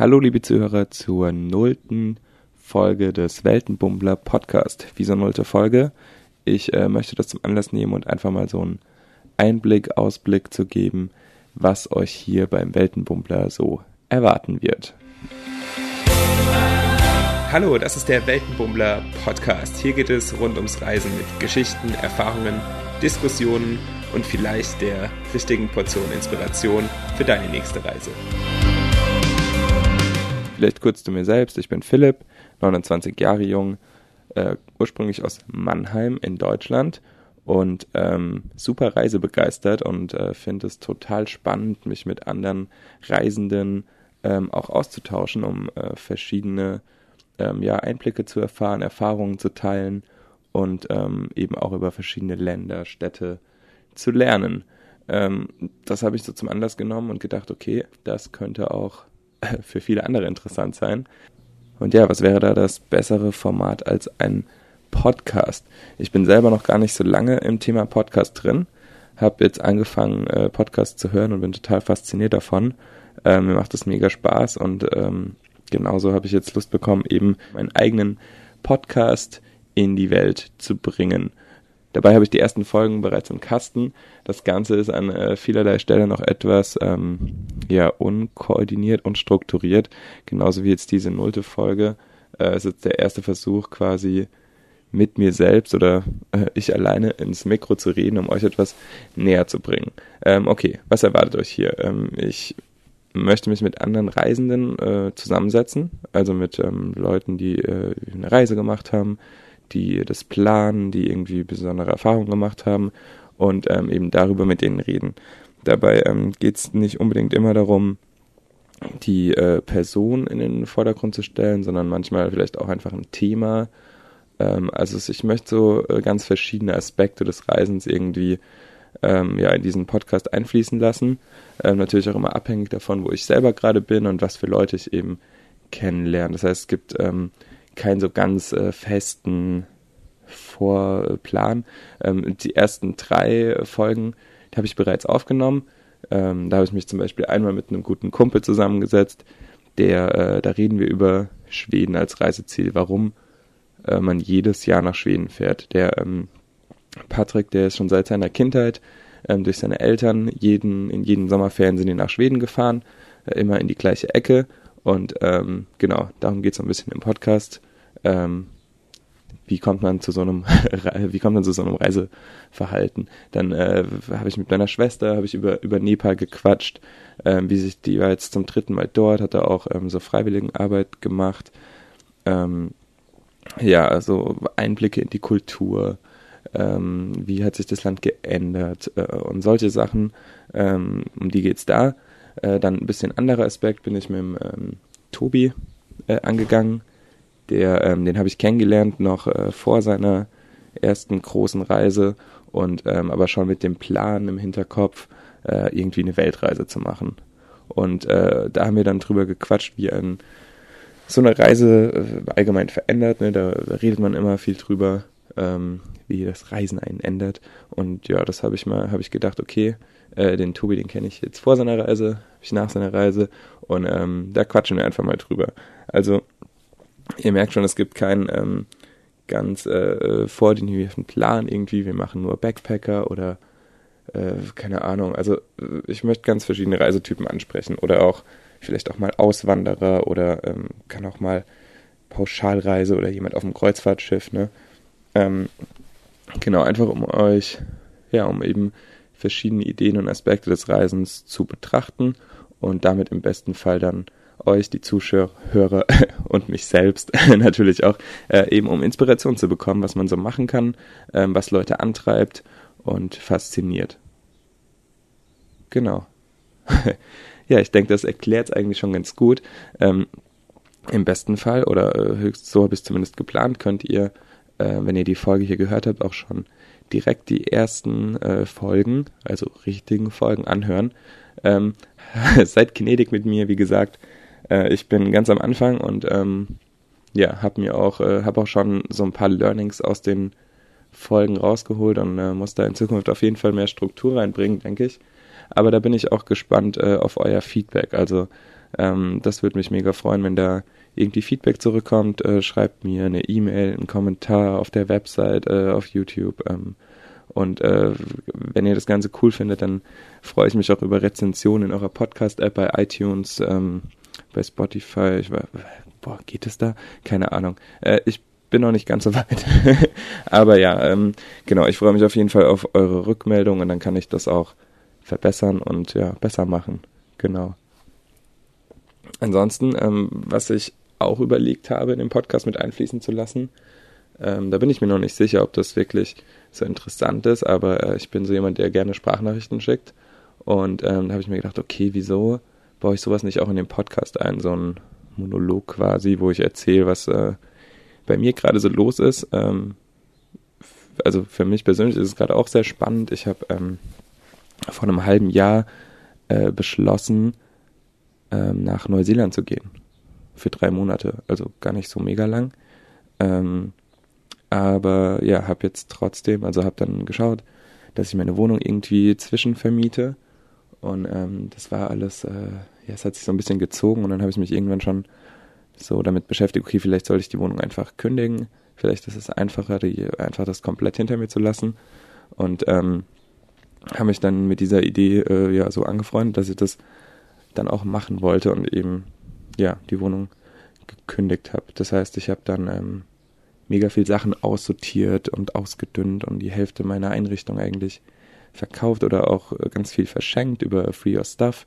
Hallo liebe Zuhörer zur nullten Folge des Weltenbummler Podcast. Wieso nullte Folge? Ich äh, möchte das zum Anlass nehmen und einfach mal so einen Einblick, Ausblick zu geben, was euch hier beim Weltenbummler so erwarten wird. Hallo, das ist der Weltenbummler Podcast. Hier geht es rund ums Reisen mit Geschichten, Erfahrungen, Diskussionen und vielleicht der richtigen Portion Inspiration für deine nächste Reise. Vielleicht kurz zu mir selbst. Ich bin Philipp, 29 Jahre jung, äh, ursprünglich aus Mannheim in Deutschland und ähm, super reisebegeistert und äh, finde es total spannend, mich mit anderen Reisenden ähm, auch auszutauschen, um äh, verschiedene ähm, ja, Einblicke zu erfahren, Erfahrungen zu teilen und ähm, eben auch über verschiedene Länder, Städte zu lernen. Ähm, das habe ich so zum Anlass genommen und gedacht, okay, das könnte auch für viele andere interessant sein. Und ja, was wäre da das bessere Format als ein Podcast? Ich bin selber noch gar nicht so lange im Thema Podcast drin, habe jetzt angefangen, äh, Podcasts zu hören und bin total fasziniert davon. Ähm, mir macht es mega Spaß und ähm, genauso habe ich jetzt Lust bekommen, eben meinen eigenen Podcast in die Welt zu bringen. Dabei habe ich die ersten Folgen bereits im Kasten. Das Ganze ist an äh, vielerlei Stellen noch etwas ähm, ja, unkoordiniert und strukturiert. Genauso wie jetzt diese nullte Folge. Äh, ist jetzt der erste Versuch quasi mit mir selbst oder äh, ich alleine ins Mikro zu reden, um euch etwas näher zu bringen. Ähm, okay, was erwartet euch hier? Ähm, ich möchte mich mit anderen Reisenden äh, zusammensetzen, also mit ähm, Leuten, die äh, eine Reise gemacht haben, die das planen, die irgendwie besondere Erfahrungen gemacht haben und ähm, eben darüber mit denen reden. Dabei ähm, geht es nicht unbedingt immer darum, die äh, Person in den Vordergrund zu stellen, sondern manchmal vielleicht auch einfach ein Thema. Ähm, also ich möchte so äh, ganz verschiedene Aspekte des Reisens irgendwie ähm, ja, in diesen Podcast einfließen lassen. Ähm, natürlich auch immer abhängig davon, wo ich selber gerade bin und was für Leute ich eben kennenlerne. Das heißt, es gibt ähm, keinen so ganz äh, festen Vorplan. Ähm, die ersten drei Folgen habe ich bereits aufgenommen. Ähm, da habe ich mich zum Beispiel einmal mit einem guten Kumpel zusammengesetzt, der, äh, da reden wir über Schweden als Reiseziel, warum äh, man jedes Jahr nach Schweden fährt. Der ähm, Patrick, der ist schon seit seiner Kindheit ähm, durch seine Eltern jeden, in jeden Sommerferien sind die nach Schweden gefahren, äh, immer in die gleiche Ecke. Und ähm, genau, darum geht es ein bisschen im Podcast. Ähm, wie kommt man zu so einem wie kommt man zu so einem Reiseverhalten? Dann äh, habe ich mit meiner Schwester habe ich über über Nepal gequatscht, ähm, wie sich die war jetzt zum dritten Mal dort, hat er auch ähm, so Freiwilligenarbeit gemacht. Ähm, ja, also Einblicke in die Kultur, ähm, wie hat sich das Land geändert äh, und solche Sachen, ähm, um die geht's da. Äh, dann ein bisschen anderer Aspekt bin ich mit dem ähm, Tobi äh, angegangen. Der, ähm, den habe ich kennengelernt noch äh, vor seiner ersten großen Reise und ähm, aber schon mit dem Plan im Hinterkopf, äh, irgendwie eine Weltreise zu machen. Und äh, da haben wir dann drüber gequatscht, wie ein so eine Reise äh, allgemein verändert. Ne? Da, redet man immer viel drüber, ähm, wie das Reisen einen ändert. Und ja, das habe ich mal, habe ich gedacht, okay, äh, den Tobi, den kenne ich jetzt vor seiner Reise, habe ich nach seiner Reise und ähm, da quatschen wir einfach mal drüber. Also ihr merkt schon, es gibt keinen ähm, ganz äh, vordefinierten Plan irgendwie. Wir machen nur Backpacker oder äh, keine Ahnung. Also äh, ich möchte ganz verschiedene Reisetypen ansprechen oder auch vielleicht auch mal Auswanderer oder ähm, kann auch mal Pauschalreise oder jemand auf dem Kreuzfahrtschiff. Ne? Ähm, genau, einfach um euch, ja, um eben verschiedene Ideen und Aspekte des Reisens zu betrachten und damit im besten Fall dann euch, die Zuschauer und mich selbst natürlich auch, äh, eben um Inspiration zu bekommen, was man so machen kann, ähm, was Leute antreibt und fasziniert. Genau. ja, ich denke, das erklärt es eigentlich schon ganz gut. Ähm, Im besten Fall, oder äh, höchst so habe ich es zumindest geplant, könnt ihr, äh, wenn ihr die Folge hier gehört habt, auch schon direkt die ersten äh, Folgen, also richtigen Folgen anhören. Ähm, seid gnädig mit mir, wie gesagt. Äh, ich bin ganz am Anfang und ähm, ja, habe mir auch, äh, habe auch schon so ein paar Learnings aus den Folgen rausgeholt und äh, muss da in Zukunft auf jeden Fall mehr Struktur reinbringen, denke ich. Aber da bin ich auch gespannt äh, auf euer Feedback. Also Ähm, das würde mich mega freuen, wenn da irgendwie Feedback zurückkommt. Äh, schreibt mir eine E-Mail, einen Kommentar auf der Website, äh, auf YouTube. Ähm, und äh, wenn ihr das Ganze cool findet, dann freue ich mich auch über Rezensionen in eurer Podcast-App bei iTunes, ähm, bei Spotify. Ich war, boah, geht es da? Keine Ahnung. Äh, ich bin noch nicht ganz so weit. Aber ja, ähm, genau, ich freue mich auf jeden Fall auf eure Rückmeldung und dann kann ich das auch verbessern und ja, besser machen. Genau. Ansonsten, ähm, was ich auch überlegt habe, in den Podcast mit einfließen zu lassen, ähm, da bin ich mir noch nicht sicher, ob das wirklich so interessant ist, aber äh, ich bin so jemand, der gerne Sprachnachrichten schickt. Und ähm, da habe ich mir gedacht, okay, wieso baue ich sowas nicht auch in den Podcast ein, so ein Monolog quasi, wo ich erzähle, was äh, bei mir gerade so los ist. Ähm, also für mich persönlich ist es gerade auch sehr spannend. Ich habe ähm, vor einem halben Jahr äh, beschlossen, ähm, nach Neuseeland zu gehen. Für drei Monate, also gar nicht so mega lang. Ähm, aber ja, habe jetzt trotzdem, also habe dann geschaut, dass ich meine Wohnung irgendwie zwischenvermiete. Und ähm, das war alles, äh, ja, es hat sich so ein bisschen gezogen und dann habe ich mich irgendwann schon so damit beschäftigt, okay, vielleicht soll ich die Wohnung einfach kündigen. Vielleicht ist es einfacher, die, einfach das komplett hinter mir zu lassen. Und ähm, habe mich dann mit dieser Idee äh, ja so angefreundet, dass ich das dann auch machen wollte und eben ja die Wohnung gekündigt habe. Das heißt, ich habe dann ähm, mega viel Sachen aussortiert und ausgedünnt und die Hälfte meiner Einrichtung eigentlich verkauft oder auch äh, ganz viel verschenkt über Free Your Stuff,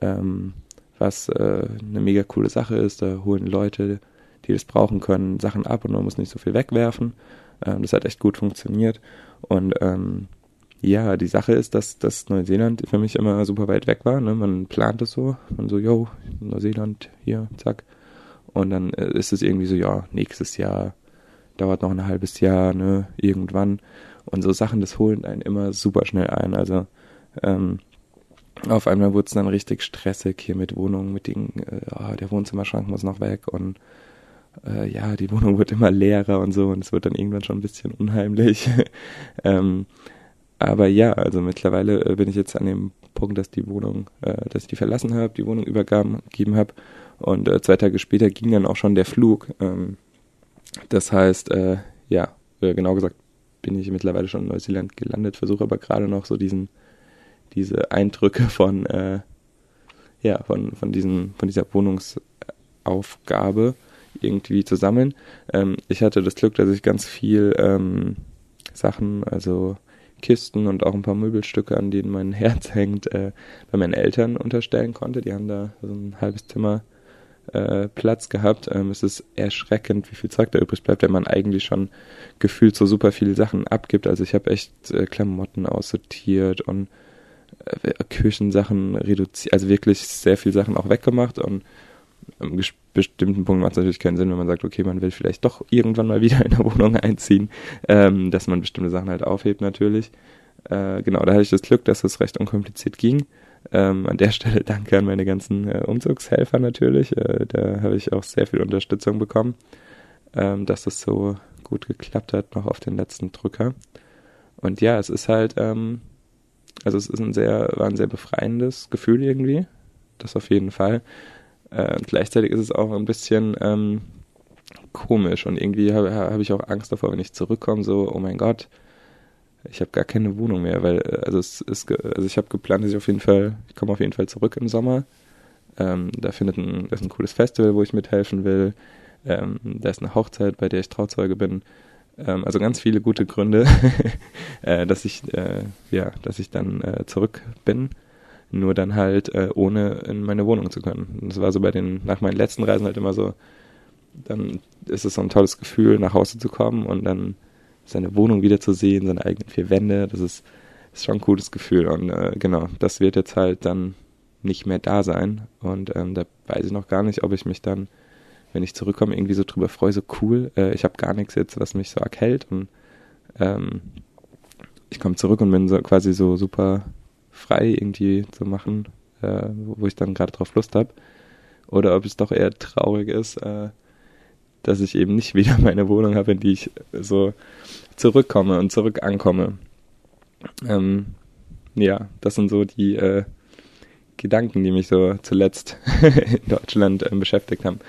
ähm, was äh, eine mega coole Sache ist. Da holen Leute, die das brauchen können, Sachen ab und man muss nicht so viel wegwerfen. Ähm, das hat echt gut funktioniert und ähm, ja, die Sache ist, dass, dass Neuseeland für mich immer super weit weg war. Ne? Man plant es so, man so, yo, Neuseeland, hier, zack. Und dann äh, ist es irgendwie so, ja, nächstes Jahr, dauert noch ein halbes Jahr, ne, irgendwann. Und so Sachen, das holen einen immer super schnell ein. Also ähm, auf einmal wurde es dann richtig stressig hier mit Wohnungen, mit den, äh, oh, der Wohnzimmerschrank muss noch weg und äh, ja, die Wohnung wird immer leerer und so und es wird dann irgendwann schon ein bisschen unheimlich. ähm, aber ja, also mittlerweile äh, bin ich jetzt an dem Punkt, dass die Wohnung, äh, dass ich die verlassen habe, die Wohnung übergeben habe und äh, zwei Tage später ging dann auch schon der Flug. Ähm, das heißt, äh, ja, äh, genau gesagt bin ich mittlerweile schon in Neuseeland gelandet, versuche aber gerade noch so diesen, diese Eindrücke von, äh, ja, von, von diesen, von dieser Wohnungsaufgabe irgendwie zu sammeln. Ähm, ich hatte das Glück, dass ich ganz viel ähm, Sachen, also Kisten und auch ein paar Möbelstücke, an denen mein Herz hängt, äh, bei meinen Eltern unterstellen konnte. Die haben da so ein halbes Zimmer äh, Platz gehabt. Ähm, es ist erschreckend, wie viel Zeug da übrig bleibt, wenn man eigentlich schon gefühlt so super viele Sachen abgibt. Also ich habe echt äh, Klamotten aussortiert und äh, Küchensachen reduziert, also wirklich sehr viel Sachen auch weggemacht und am bestimmten Punkt macht es natürlich keinen Sinn, wenn man sagt, okay, man will vielleicht doch irgendwann mal wieder in eine Wohnung einziehen, ähm, dass man bestimmte Sachen halt aufhebt natürlich. Äh, genau, da hatte ich das Glück, dass es recht unkompliziert ging. Ähm, an der Stelle danke an meine ganzen äh, Umzugshelfer natürlich. Äh, da habe ich auch sehr viel Unterstützung bekommen, ähm, dass es so gut geklappt hat, noch auf den letzten Drücker. Und ja, es ist halt, ähm, also es ist ein sehr, war ein sehr befreiendes Gefühl irgendwie. Das auf jeden Fall. Äh, gleichzeitig ist es auch ein bisschen ähm, komisch und irgendwie habe hab ich auch Angst davor, wenn ich zurückkomme, so, oh mein Gott, ich habe gar keine Wohnung mehr, weil, äh, also es ist, also ich habe geplant, dass ich auf jeden Fall, ich komme auf jeden Fall zurück im Sommer. Ähm, da findet ein, das ist ein cooles Festival, wo ich mithelfen will. Ähm, da ist eine Hochzeit, bei der ich Trauzeuge bin. Ähm, also ganz viele gute Gründe, äh, dass ich, äh, ja, dass ich dann äh, zurück bin nur dann halt äh, ohne in meine Wohnung zu können. Das war so bei den, nach meinen letzten Reisen halt immer so, dann ist es so ein tolles Gefühl, nach Hause zu kommen und dann seine Wohnung wiederzusehen, seine eigenen vier Wände, das ist, ist schon ein cooles Gefühl. Und äh, genau, das wird jetzt halt dann nicht mehr da sein. Und ähm, da weiß ich noch gar nicht, ob ich mich dann, wenn ich zurückkomme, irgendwie so drüber freue, so cool, äh, ich habe gar nichts jetzt, was mich so arg hält. Und ähm, ich komme zurück und bin so quasi so super frei irgendwie zu machen, äh, wo ich dann gerade drauf Lust habe. Oder ob es doch eher traurig ist, äh, dass ich eben nicht wieder meine Wohnung habe, in die ich so zurückkomme und zurück ankomme. Ähm, ja, das sind so die, äh, Gedanken, die mich so zuletzt in Deutschland äh, beschäftigt haben,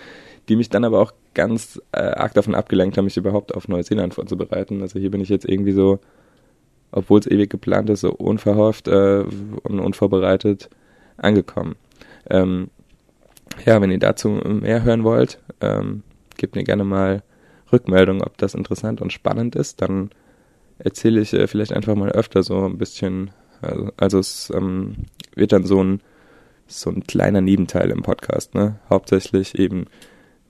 die mich dann aber auch ganz äh, arg davon abgelenkt haben, mich überhaupt auf Neuseeland vorzubereiten. Also hier bin ich jetzt irgendwie so, obwohl es ewig geplant ist, so unverhofft äh, und unvorbereitet angekommen. Ähm, ja, wenn ihr dazu mehr hören wollt, ähm, gebt mir gerne mal Rückmeldung, ob das interessant und spannend ist. Dann erzähle ich äh, vielleicht einfach mal öfter so ein bisschen. Also, also es ähm, wird dann so ein so ein kleiner Nebenteil im Podcast. Ne? Hauptsächlich eben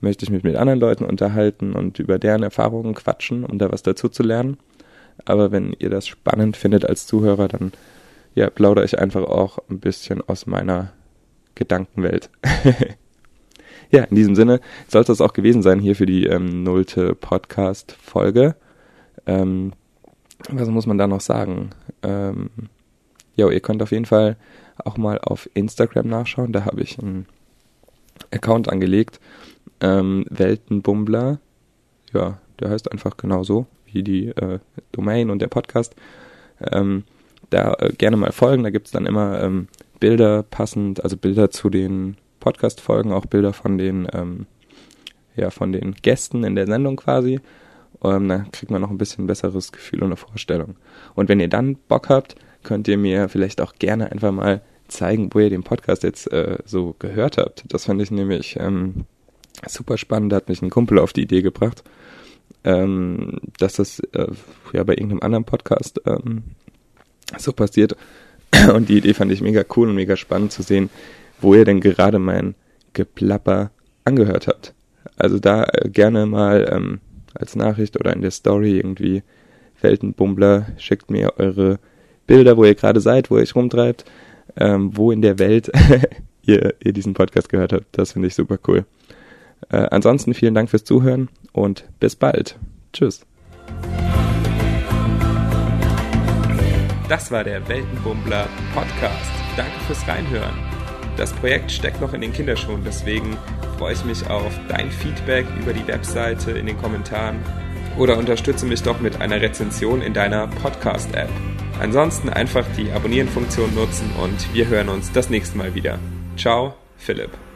möchte ich mich mit anderen Leuten unterhalten und über deren Erfahrungen quatschen, um da was dazu zu lernen. Aber wenn ihr das spannend findet als Zuhörer, dann ja, plaudere ich einfach auch ein bisschen aus meiner Gedankenwelt. ja, in diesem Sinne soll es das auch gewesen sein hier für die ähm, nullte Podcast-Folge. Ähm, was muss man da noch sagen? Ähm, ja, ihr könnt auf jeden Fall auch mal auf Instagram nachschauen. Da habe ich einen Account angelegt. Ähm, Weltenbummler. Ja, der heißt einfach genauso wie die äh, Domain und der Podcast. Ähm, da äh, gerne mal folgen. Da gibt es dann immer ähm, Bilder passend, also Bilder zu den Podcast-Folgen, auch Bilder von den, ähm, ja, von den Gästen in der Sendung quasi. Ähm, dann kriegt man noch ein bisschen besseres Gefühl und eine Vorstellung. Und wenn ihr dann Bock habt, könnt ihr mir vielleicht auch gerne einfach mal zeigen, wo ihr den Podcast jetzt äh, so gehört habt. Das fand ich nämlich ähm, super spannend. Da hat mich ein Kumpel auf die Idee gebracht, ähm, dass das äh, ja bei irgendeinem anderen Podcast ähm, so passiert. Und die Idee fand ich mega cool und mega spannend zu sehen, wo ihr denn gerade mein Geplapper angehört habt. Also da äh, gerne mal ähm, als Nachricht oder in der Story irgendwie Weltenbummler, schickt mir eure Bilder, wo ihr gerade seid, wo ihr euch rumtreibt, ähm, wo in der Welt ihr, ihr diesen Podcast gehört habt. Das finde ich super cool. Äh, ansonsten vielen Dank fürs Zuhören und bis bald. Tschüss. Das war der Weltenbummler Podcast. Danke fürs Reinhören. Das Projekt steckt noch in den Kinderschuhen, deswegen freue ich mich auf dein Feedback über die Webseite in den Kommentaren oder unterstütze mich doch mit einer Rezension in deiner Podcast-App. Ansonsten einfach die Abonnieren-Funktion nutzen und wir hören uns das nächste Mal wieder. Ciao, Philipp.